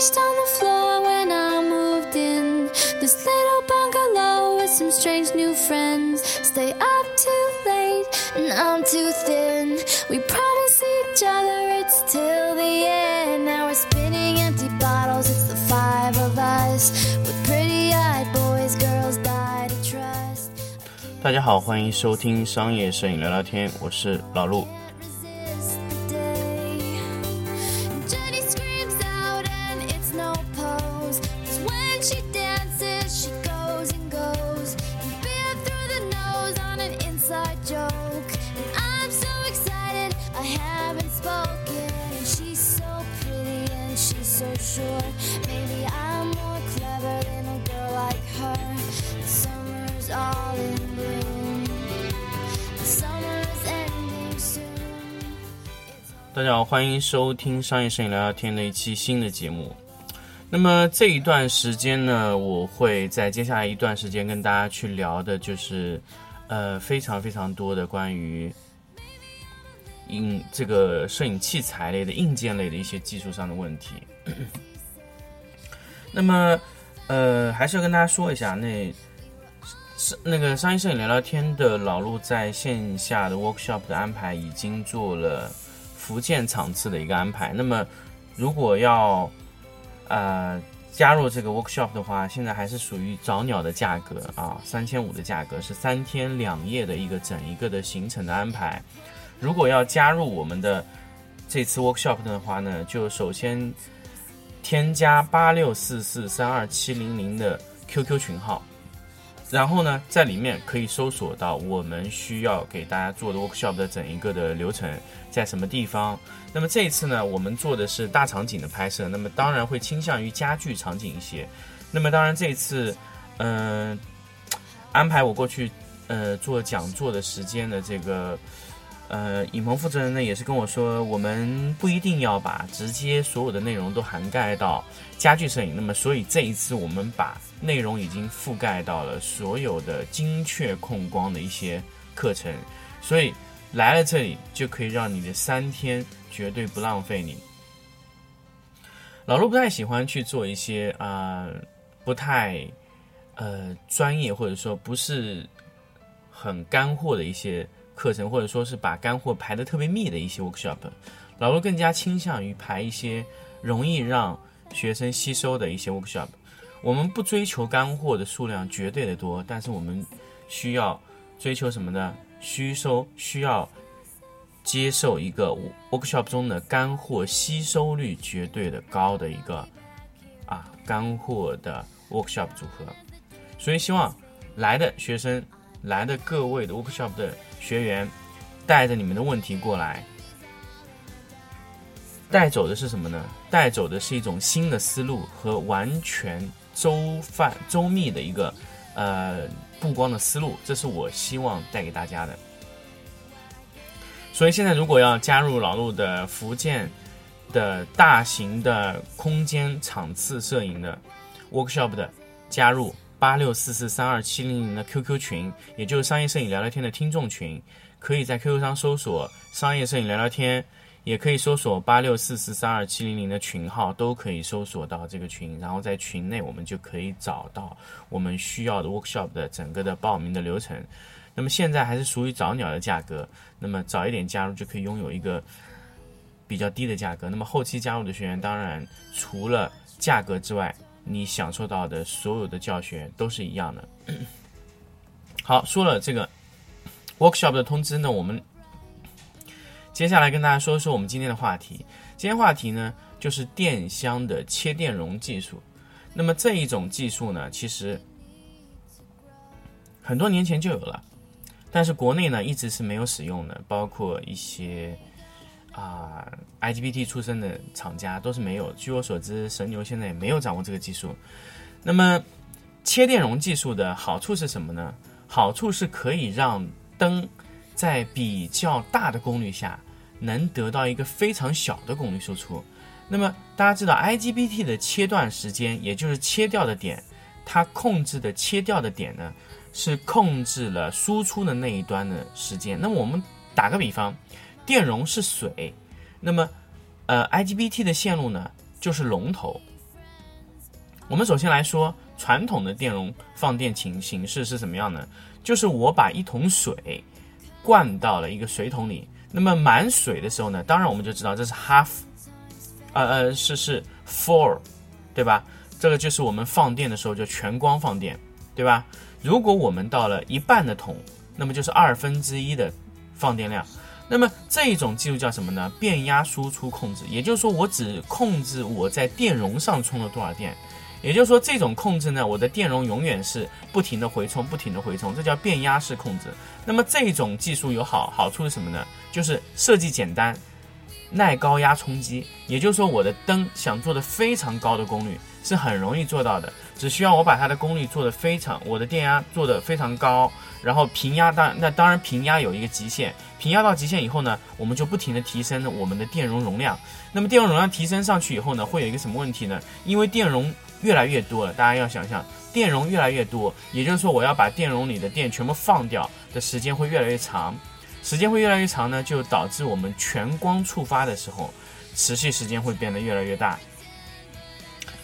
crashed on the floor when I moved in. This little bungalow with some strange new friends. Stay up too late and I'm too thin. We promise each other it's till the end. Now we're spinning empty bottles, it's the five of us. With pretty eyed boys, girls die to trust. 大家好，欢迎收听商业摄影聊聊天，我是老陆。 大家好，欢迎收听商业摄影聊聊天的一期新的节目。那么这一段时间呢，我会在接下来一段时间跟大家去聊的，就是呃非常非常多的关于硬这个摄影器材类的硬件类的一些技术上的问题。那么呃，还是要跟大家说一下，那是那个商业摄影聊聊天的老陆在线下的 workshop 的安排已经做了福建场次的一个安排。那么如果要呃加入这个 workshop 的话，现在还是属于早鸟的价格啊，三千五的价格是三天两夜的一个整一个的行程的安排。如果要加入我们的这次 workshop 的话呢，就首先添加八六四四三二七零零的 QQ 群号，然后呢，在里面可以搜索到我们需要给大家做的 workshop 的整一个的流程，在什么地方。那么这一次呢，我们做的是大场景的拍摄，那么当然会倾向于家具场景一些。那么当然这一次，嗯、安排我过去呃做讲座的时间的这个。呃，影棚负责人呢也是跟我说，我们不一定要把直接所有的内容都涵盖到家具摄影。那么，所以这一次我们把内容已经覆盖到了所有的精确控光的一些课程，所以来了这里就可以让你的三天绝对不浪费你。老陆不太喜欢去做一些啊、呃不太呃专业或者说不是很干货的一些课程，或者说是把干货排得特别密的一些 workshop。老罗更加倾向于排一些容易让学生吸收的一些 workshop。我们不追求干货的数量绝对的多，但是我们需要追求什么呢？吸收需要接受一个 workshop 中的干货吸收率绝对的高的一个啊干货的 workshop 组合。所以希望来的学生，来的各位的 workshop 的学员，带着你们的问题过来，带走的是什么呢？带走的是一种新的思路和完全周范周密的一个呃布光的思路，这是我希望带给大家的。所以现在如果要加入老陆的福建的大型的空间场次摄影的 workshop 的加入八六四四三二七零零的 QQ 群，也就是商业摄影聊聊天的听众群，可以在 QQ 上搜索“商业摄影聊聊天”，也可以搜索八六四四三二七零零的群号，都可以搜索到这个群。然后在群内，我们就可以找到我们需要的 workshop 的整个的报名的流程。那么现在还是属于早鸟的价格，那么早一点加入就可以拥有一个比较低的价格。那么后期加入的学员，当然除了价格之外，你享受到的所有的教学都是一样的。好，说了这个 workshop 的通知呢，我们接下来跟大家说说我们今天的话题。今天话题呢，就是电箱的切电容技术。那么这一种技术呢，其实很多年前就有了，但是国内呢一直是没有使用的，包括一些啊、IGBT 出身的厂家都是没有。据我所知，神牛现在也没有掌握这个技术。那么切电容技术的好处是什么呢？好处是可以让灯在比较大的功率下，能得到一个非常小的功率输出。那么大家知道 IGBT 的切断时间，也就是切掉的点，它控制的切掉的点呢，是控制了输出的那一端的时间。那么我们打个比方，电容是水，那么呃 IGBT 的线路呢就是龙头，我们首先来说传统的电容放电形形式是什么样呢？就是我把一桶水灌到了一个水桶里，那么满水的时候呢，当然我们就知道这是 half，呃呃是是 four，对吧？这个就是我们放电的时候就全光放电，对吧？如果我们到了一半的桶，那么就是二分之一的放电量。那么这一种技术叫什么呢？变压输出控制，也就是说我只控制我在电容上充了多少电，也就是说这种控制呢，我的电容永远是不停的回充，不停的回充，这叫变压式控制。那么这种技术有好好处是什么呢？就是设计简单，耐高压冲击，也就是说我的灯想做的非常高的功率是很容易做到的，只需要我把它的功率做的非常，我的电压做的非常高。然后平压当那当然平压有一个极限，平压到极限以后呢，我们就不停的提升我们的电容容量。那么电容容量提升上去以后呢，会有一个什么问题呢？因为电容越来越多了，大家要想想电容越来越多，也就是说我要把电容里的电全部放掉的时间会越来越长，时间会越来越长呢，就导致我们全光触发的时候，持续时间会变得越来越大。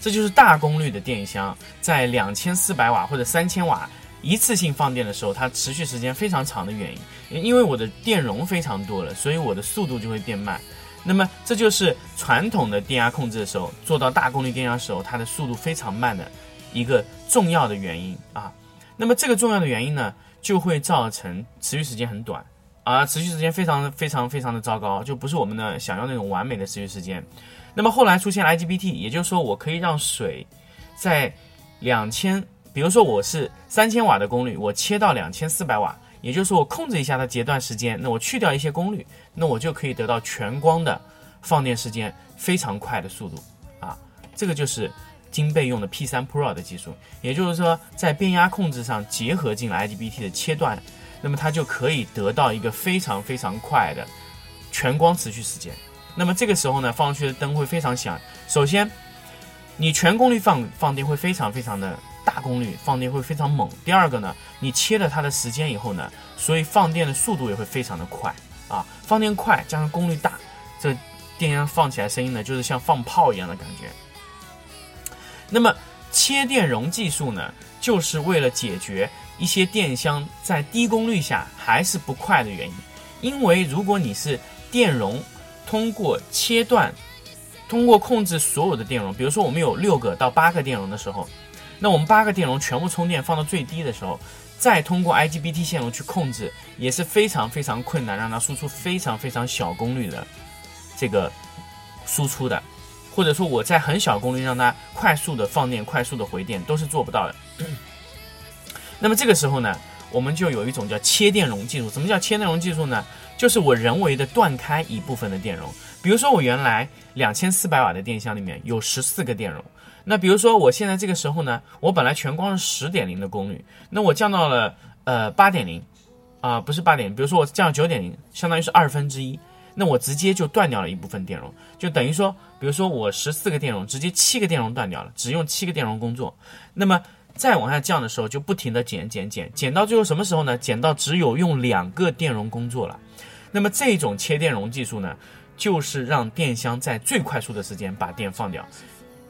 这就是大功率的电箱在两千四百瓦或者三千瓦。一次性放电的时候，它持续时间非常长的原因，因为我的电容非常多了，所以我的速度就会变慢。那么这就是传统的电压控制的时候，做到大功率电压时候，它的速度非常慢的一个重要的原因啊。那么这个重要的原因呢，就会造成持续时间很短，啊，持续时间非常非常非常的糟糕，就不是我们的想要那种完美的持续时间。那么后来出现了 IGBT，也就是说我可以让水在两千。比如说我是三千瓦的功率，我切到两千四百瓦，也就是说我控制一下它截断时间，那我去掉一些功率，那我就可以得到全光的放电时间非常快的速度啊！这个就是金贝用的 P3 Pro 的技术，也就是说在变压控制上结合进了 IGBT 的切断，那么它就可以得到一个非常非常快的全光持续时间。那么这个时候呢，放上去的灯会非常响。首先，你全功率放放电会非常非常的。大功率放电会非常猛。第二个呢，你切了它的时间以后呢，所以放电的速度也会非常的快啊。放电快加上功率大，这电箱放起来声音呢，就是像放炮一样的感觉。那么切电容技术呢，就是为了解决一些电箱在低功率下还是不快的原因。因为如果你是电容通过切断，通过控制所有的电容，比如说我们有六个到八个电容的时候。那我们八个电容全部充电放到最低的时候，再通过 IGBT 线路去控制，也是非常非常困难，让它输出非常非常小功率的这个输出的，或者说我在很小功率让它快速的放电、快速的回电都是做不到的。那么这个时候呢，我们就有一种叫切电容技术。什么叫切电容技术呢？就是我人为的断开一部分的电容。比如说我原来两千四百瓦的电箱里面有十四个电容。那比如说，我现在这个时候呢，我本来全光是十点零的功率，那我降到了呃八点零，啊不是八点，比如说我降到九点零，相当于是二分之一，那我直接就断掉了一部分电容，就等于说，比如说我十四个电容，直接七个电容断掉了，只用七个电容工作，那么再往下降的时候，就不停的减减减，减到最后什么时候呢？减到只有用两个电容工作了，那么这种切电容技术呢，就是让电箱在最快速的时间把电放掉。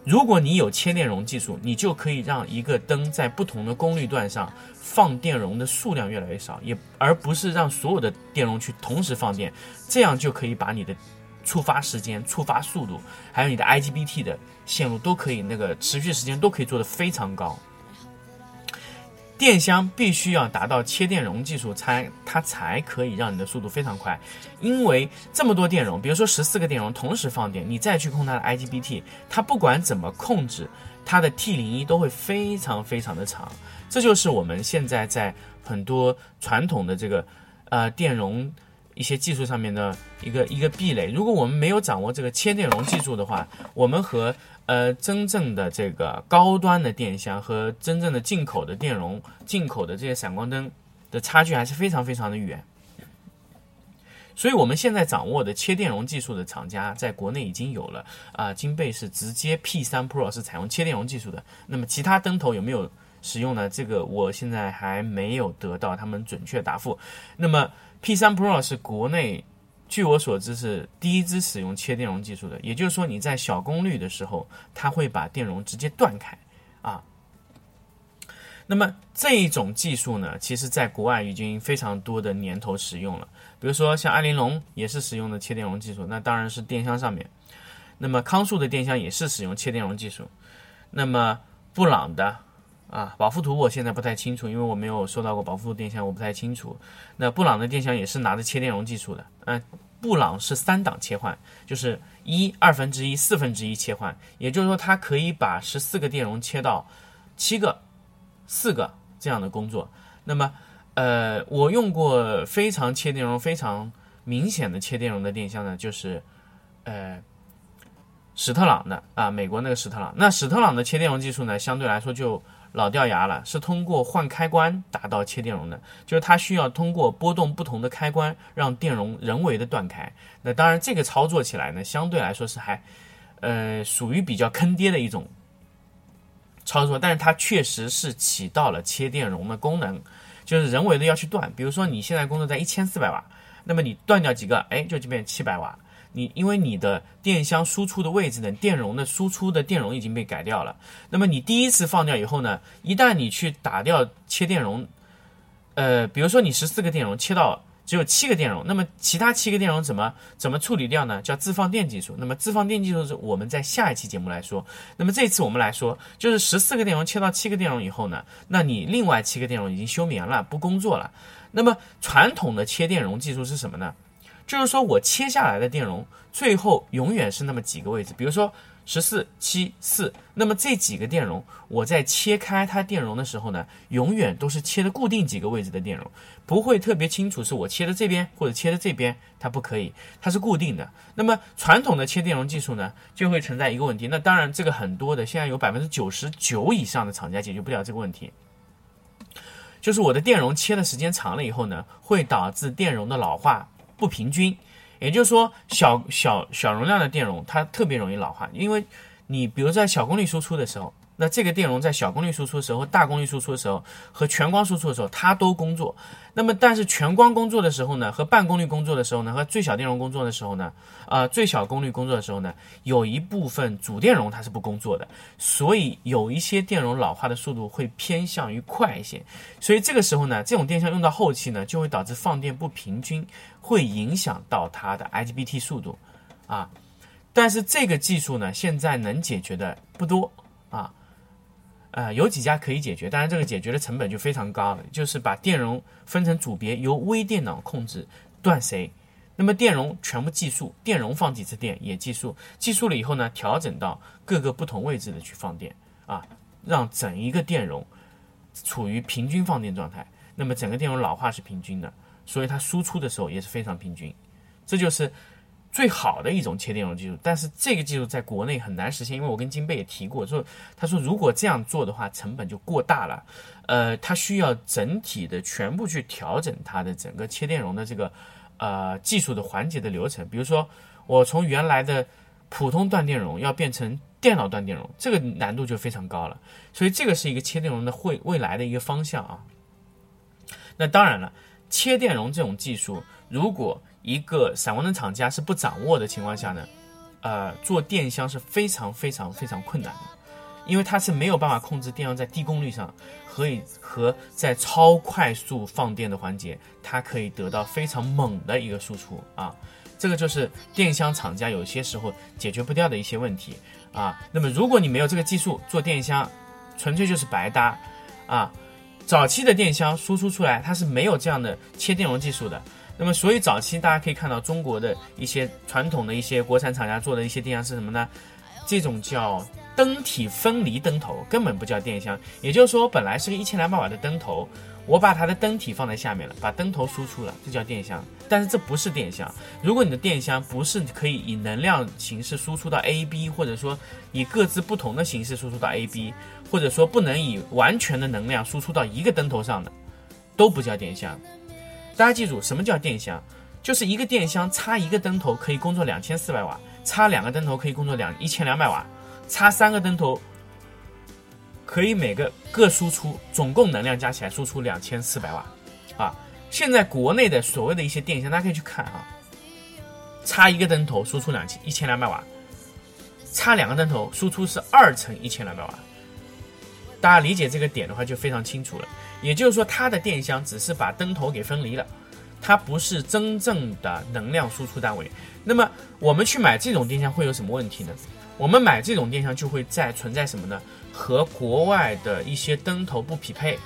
如果你有切电容技术，你就可以让一个灯在不同的功率段上放电容的数量越来越少，也而不是让所有的电容去同时放电，这样就可以把你的触发时间、触发速度，还有你的 IGBT 的线路都可以那个持续时间都可以做得非常高。电箱必须要达到切电容技术，才它才可以让你的速度非常快。因为这么多电容，比如说十四个电容同时放电，你再去控它的 IGBT，它不管怎么控制，它的 T 零一都会非常非常的长。这就是我们现在在很多传统的这个呃电容一些技术上面的一个一个壁垒。如果我们没有掌握这个切电容技术的话，我们和呃，真正的这个高端的电箱和真正的进口的电容、进口的这些闪光灯的差距还是非常非常的远。所以，我们现在掌握的切电容技术的厂家在国内已经有了啊，金贝是直接 P3 Pro 是采用切电容技术的。那么，其他灯头有没有使用呢？这个我现在还没有得到他们准确答复。那么，P3 Pro 是国内。据我所知，是第一支使用切电容技术的。也就是说，你在小功率的时候，它会把电容直接断开，啊。那么这一种技术呢，其实在国外已经非常多的年头使用了。比如说像爱玲珑也是使用的切电容技术，那当然是电箱上面。那么康素的电箱也是使用切电容技术。那么布朗的啊，宝富图我现在不太清楚，因为我没有收到过宝富图电箱，我不太清楚。那布朗的电箱也是拿着切电容技术的。嗯，布朗是三档切换，就是一二分之一、四分之一切换，也就是说它可以把十四个电容切到七个、四个这样的工作。那么呃，我用过非常切电容非常明显的切电容的电箱呢，就是呃。史特朗的啊，美国那个史特朗，那史特朗的切电容技术呢，相对来说就老掉牙了，是通过换开关达到切电容的，就是它需要通过拨动不同的开关，让电容人为的断开。那当然，这个操作起来呢，相对来说是还，呃，属于比较坑爹的一种操作，但是它确实是起到了切电容的功能，就是人为的要去断。比如说你现在工作在一千四百瓦，那么你断掉几个，哎，就就变七百瓦。你因为你的电箱输出的位置呢，电容的输出的电容已经被改掉了。那么你第一次放掉以后呢，一旦你去打掉切电容，呃，比如说你十四个电容切到只有七个电容，那么其他七个电容怎么怎么处理掉呢？叫自放电技术。那么自放电技术是我们在下一期节目来说。那么这次我们来说，就是十四个电容切到七个电容以后呢，那你另外七个电容已经休眠了，不工作了。那么传统的切电容技术是什么呢？就是说我切下来的电容，最后永远是那么几个位置，比如说十四七四，那么这几个电容，我在切开它电容的时候呢，永远都是切的固定几个位置的电容，不会特别清楚是我切的这边或者切的这边，它不可以，它是固定的。那么传统的切电容技术呢，就会存在一个问题，那当然这个很多的，现在有百分之九十九以上的厂家解决不了这个问题，就是我的电容切的时间长了以后呢，会导致电容的老化。不平均，也就是说，小小小容量的电容它特别容易老化，因为你比如在小功率输出的时候。那这个电容在小功率输出的时候、大功率输出的时候和全光输出的时候，它都工作。那么，但是全光工作的时候呢，和半功率工作的时候呢，和最小电容工作的时候呢，呃，最小功率工作的时候呢，有一部分主电容它是不工作的。所以，有一些电容老化的速度会偏向于快一些。所以这个时候呢，这种电箱用到后期呢，就会导致放电不平均，会影响到它的 IGBT 速度啊。但是这个技术呢，现在能解决的不多啊。呃，有几家可以解决，当然这个解决的成本就非常高了。就是把电容分成组别，由微电脑控制断谁，那么电容全部计数，电容放几次电也计数，计数了以后呢，调整到各个不同位置的去放电啊，让整一个电容处于平均放电状态。那么整个电容老化是平均的，所以它输出的时候也是非常平均。这就是。最好的一种切电容技术，但是这个技术在国内很难实现，因为我跟金贝也提过，说他说如果这样做的话，成本就过大了，呃，它需要整体的全部去调整它的整个切电容的这个呃技术的环节的流程，比如说我从原来的普通断电容要变成电脑断电容，这个难度就非常高了，所以这个是一个切电容的未未来的一个方向啊。那当然了，切电容这种技术如果一个闪光灯厂家是不掌握的情况下呢，呃，做电箱是非常非常非常困难的，因为它是没有办法控制电箱在低功率上，可以和在超快速放电的环节，它可以得到非常猛的一个输出啊，这个就是电箱厂家有些时候解决不掉的一些问题啊。那么如果你没有这个技术做电箱，纯粹就是白搭啊。早期的电箱输出出来，它是没有这样的切电容技术的。那么，所以早期大家可以看到中国的一些传统的一些国产厂家做的一些电箱是什么呢？这种叫灯体分离灯头，根本不叫电箱。也就是说，本来是个一千两百瓦的灯头，我把它的灯体放在下面了，把灯头输出了，这叫电箱。但是这不是电箱。如果你的电箱不是可以以能量形式输出到 A、B，或者说以各自不同的形式输出到 A、B，或者说不能以完全的能量输出到一个灯头上的，都不叫电箱。大家记住，什么叫电箱？就是一个电箱插一个灯头可以工作两千四百瓦，插两个灯头可以工作两一千两百瓦，插三个灯头可以每个各输出总共能量加起来输出两千四百瓦。啊，现在国内的所谓的一些电箱，大家可以去看啊，插一个灯头输出两千一千两百瓦，插两个灯头输出是二乘一千两百瓦，大家理解这个点的话就非常清楚了。也就是说，它的电箱只是把灯头给分离了，它不是真正的能量输出单位。那么我们去买这种电箱会有什么问题呢？我们买这种电箱就会在存在什么呢？和国外的一些灯头不匹配，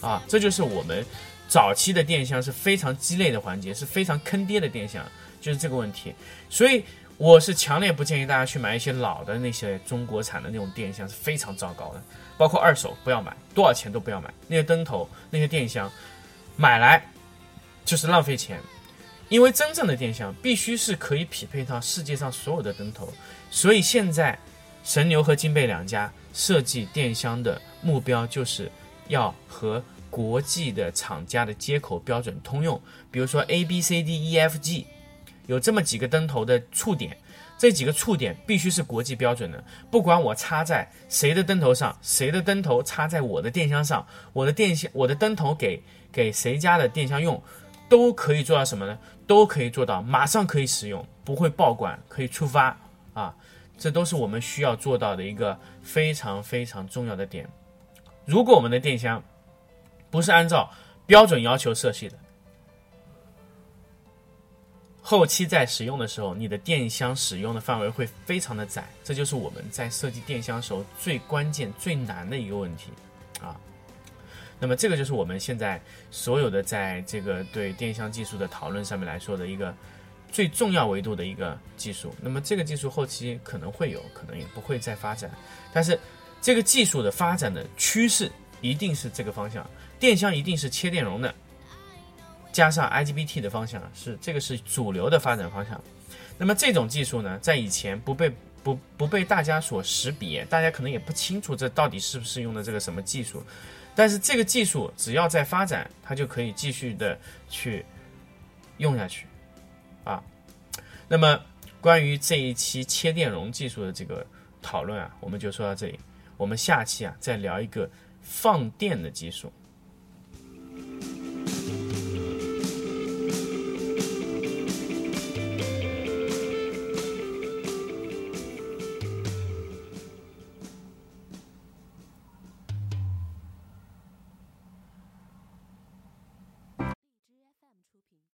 啊，这就是我们早期的电箱是非常鸡肋的环节，是非常坑爹的电箱，就是这个问题。所以我是强烈不建议大家去买一些老的那些中国产的那种电箱，是非常糟糕的。包括二手不要买，多少钱都不要买。那些灯头、那些电箱，买来就是浪费钱。因为真正的电箱必须是可以匹配到世界上所有的灯头，所以现在神牛和金贝两家设计电箱的目标就是要和国际的厂家的接口标准通用。比如说 A B C D E F G，有这么几个灯头的触点。这几个触点必须是国际标准的，不管我插在谁的灯头上，谁的灯头插在我的电箱上，我的电箱我的灯头给给谁家的电箱用，都可以做到什么呢？都可以做到马上可以使用，不会爆管，可以触发啊！这都是我们需要做到的一个非常非常重要的点。如果我们的电箱不是按照标准要求设计的，后期在使用的时候，你的电箱使用的范围会非常的窄，这就是我们在设计电箱时候最关键、最难的一个问题啊。那么这个就是我们现在所有的在这个对电箱技术的讨论上面来说的一个最重要维度的一个技术。那么这个技术后期可能会有，可能也不会再发展，但是这个技术的发展的趋势一定是这个方向，电箱一定是切电容的。加上 IGBT 的方向是这个是主流的发展方向，那么这种技术呢，在以前不被不不被大家所识别，大家可能也不清楚这到底是不是用的这个什么技术，但是这个技术只要在发展，它就可以继续的去用下去，啊，那么关于这一期切电容技术的这个讨论啊，我们就说到这里，我们下期啊再聊一个放电的技术。